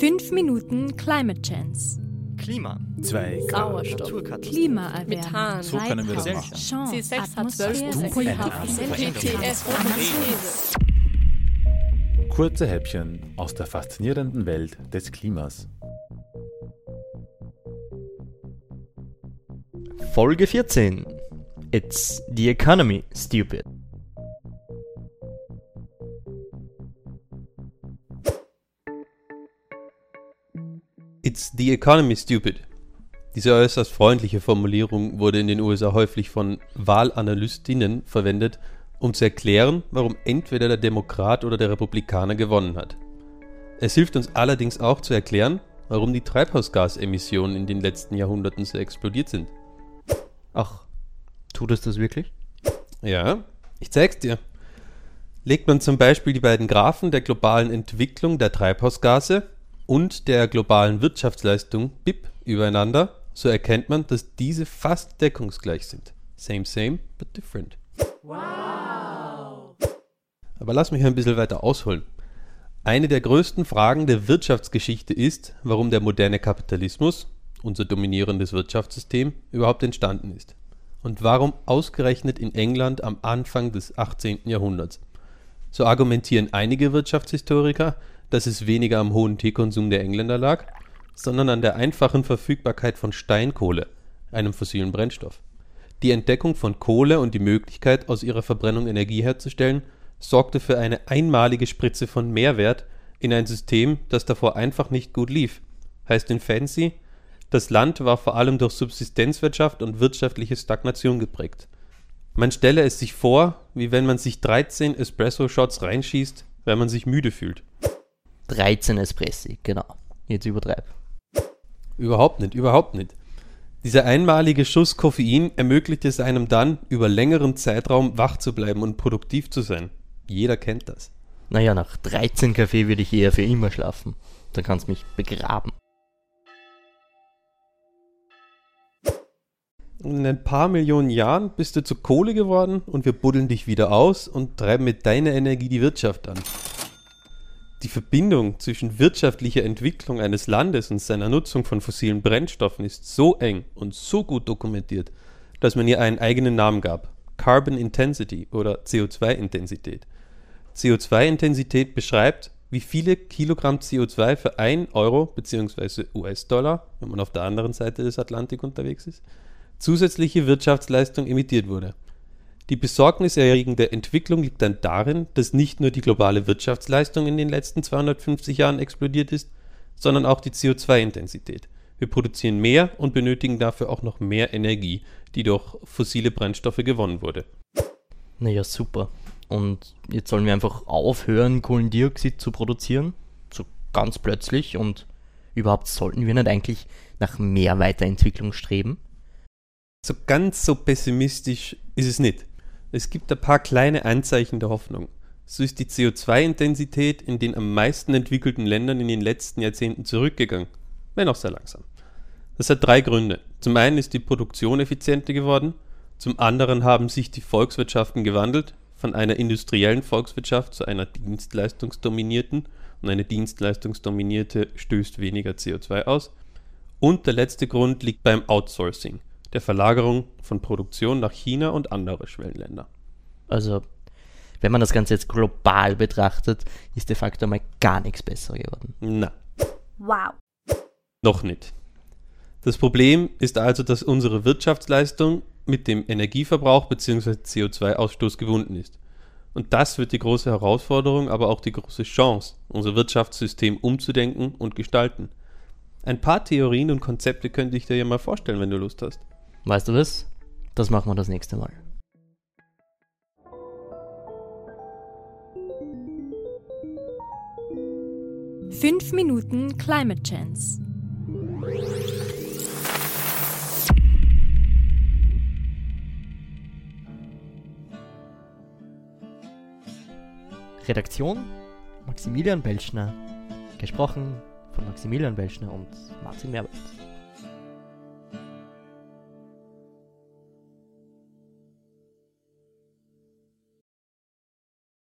5 Minuten Climate Chance. Klima. 2 Sauerstoff. Naturkatastrophen. Klimaerwärmung. Methan. So können wir das machen. Chance, C6 hat 12 Atmosphäre, Prozent. GTS, GTS. Kurze Häppchen aus der faszinierenden Welt des Klimas. Folge 14. It's the economy, stupid. It's the economy, stupid. Diese äußerst freundliche Formulierung wurde in den USA häufig von Wahlanalystinnen verwendet, um zu erklären, warum entweder der Demokrat oder der Republikaner gewonnen hat. Es hilft uns allerdings auch zu erklären, warum die Treibhausgasemissionen in den letzten Jahrhunderten so explodiert sind. Ach, tut es das wirklich? Ja, ich zeig's dir. Legt man zum Beispiel die beiden Graphen der globalen Entwicklung der Treibhausgase und der globalen Wirtschaftsleistung BIP übereinander, so erkennt man, dass diese fast deckungsgleich sind. Same, same, but different. Wow! Aber lass mich ein bisschen weiter ausholen. Eine der größten Fragen der Wirtschaftsgeschichte ist, warum der moderne Kapitalismus, unser dominierendes Wirtschaftssystem, überhaupt entstanden ist. Und warum ausgerechnet in England am Anfang des 18. Jahrhunderts. So argumentieren einige Wirtschaftshistoriker, dass es weniger am hohen Teekonsum der Engländer lag, sondern an der einfachen Verfügbarkeit von Steinkohle, einem fossilen Brennstoff. Die Entdeckung von Kohle und die Möglichkeit, aus ihrer Verbrennung Energie herzustellen, sorgte für eine einmalige Spritze von Mehrwert in ein System, das davor einfach nicht gut lief. Heißt in Fancy, das Land war vor allem durch Subsistenzwirtschaft und wirtschaftliche Stagnation geprägt. Man stelle es sich vor, wie wenn man sich 13 Espresso-Shots reinschießt, wenn man sich müde fühlt. 13 Espressi, genau. Jetzt übertreib. Überhaupt nicht, überhaupt nicht. Dieser einmalige Schuss Koffein ermöglicht es einem dann, über längeren Zeitraum wach zu bleiben und produktiv zu sein. Jeder kennt das. Naja, nach 13 Kaffee würde ich eher für immer schlafen. Dann kannst mich begraben. Und in ein paar Millionen Jahren bist du zur Kohle geworden und wir buddeln dich wieder aus und treiben mit deiner Energie die Wirtschaft an. Die Verbindung zwischen wirtschaftlicher Entwicklung eines Landes und seiner Nutzung von fossilen Brennstoffen ist so eng und so gut dokumentiert, dass man ihr einen eigenen Namen gab. Carbon Intensity oder CO2-Intensität. CO2-Intensität beschreibt, wie viele Kilogramm CO2 für 1 Euro bzw. US-Dollar, wenn man auf der anderen Seite des Atlantik unterwegs ist, zusätzliche Wirtschaftsleistung emittiert wurde. Die besorgniserregende Entwicklung liegt dann darin, dass nicht nur die globale Wirtschaftsleistung in den letzten 250 Jahren explodiert ist, sondern auch die CO2-Intensität. Wir produzieren mehr und benötigen dafür auch noch mehr Energie, die durch fossile Brennstoffe gewonnen wurde. Naja, super. Und jetzt sollen wir einfach aufhören, Kohlendioxid zu produzieren? So ganz plötzlich und überhaupt sollten wir nicht eigentlich nach mehr Weiterentwicklung streben? So ganz so pessimistisch ist es nicht. Es gibt ein paar kleine Anzeichen der Hoffnung. So ist die CO2-Intensität in den am meisten entwickelten Ländern in den letzten Jahrzehnten zurückgegangen, wenn auch sehr langsam. Das hat drei Gründe. Zum einen ist die Produktion effizienter geworden, zum anderen haben sich die Volkswirtschaften gewandelt, von einer industriellen Volkswirtschaft zu einer dienstleistungsdominierten und eine dienstleistungsdominierte stößt weniger CO2 aus. Und der letzte Grund liegt beim Outsourcing, der Verlagerung von Produktion nach China und andere Schwellenländer. Also, wenn man das Ganze jetzt global betrachtet, ist de facto mal gar nichts besser geworden. Na, Wow. noch nicht. Das Problem ist also, dass unsere Wirtschaftsleistung mit dem Energieverbrauch bzw. CO2-Ausstoß gebunden ist. Und das wird die große Herausforderung, aber auch die große Chance, unser Wirtschaftssystem umzudenken und gestalten. Ein paar Theorien und Konzepte könnte ich dir ja mal vorstellen, wenn du Lust hast. Weißt du was? Das machen wir das nächste Mal. Fünf Minuten Climate Chance. Redaktion Maximilian Belschner. Gesprochen von Maximilian Belschner und Martin Merbert.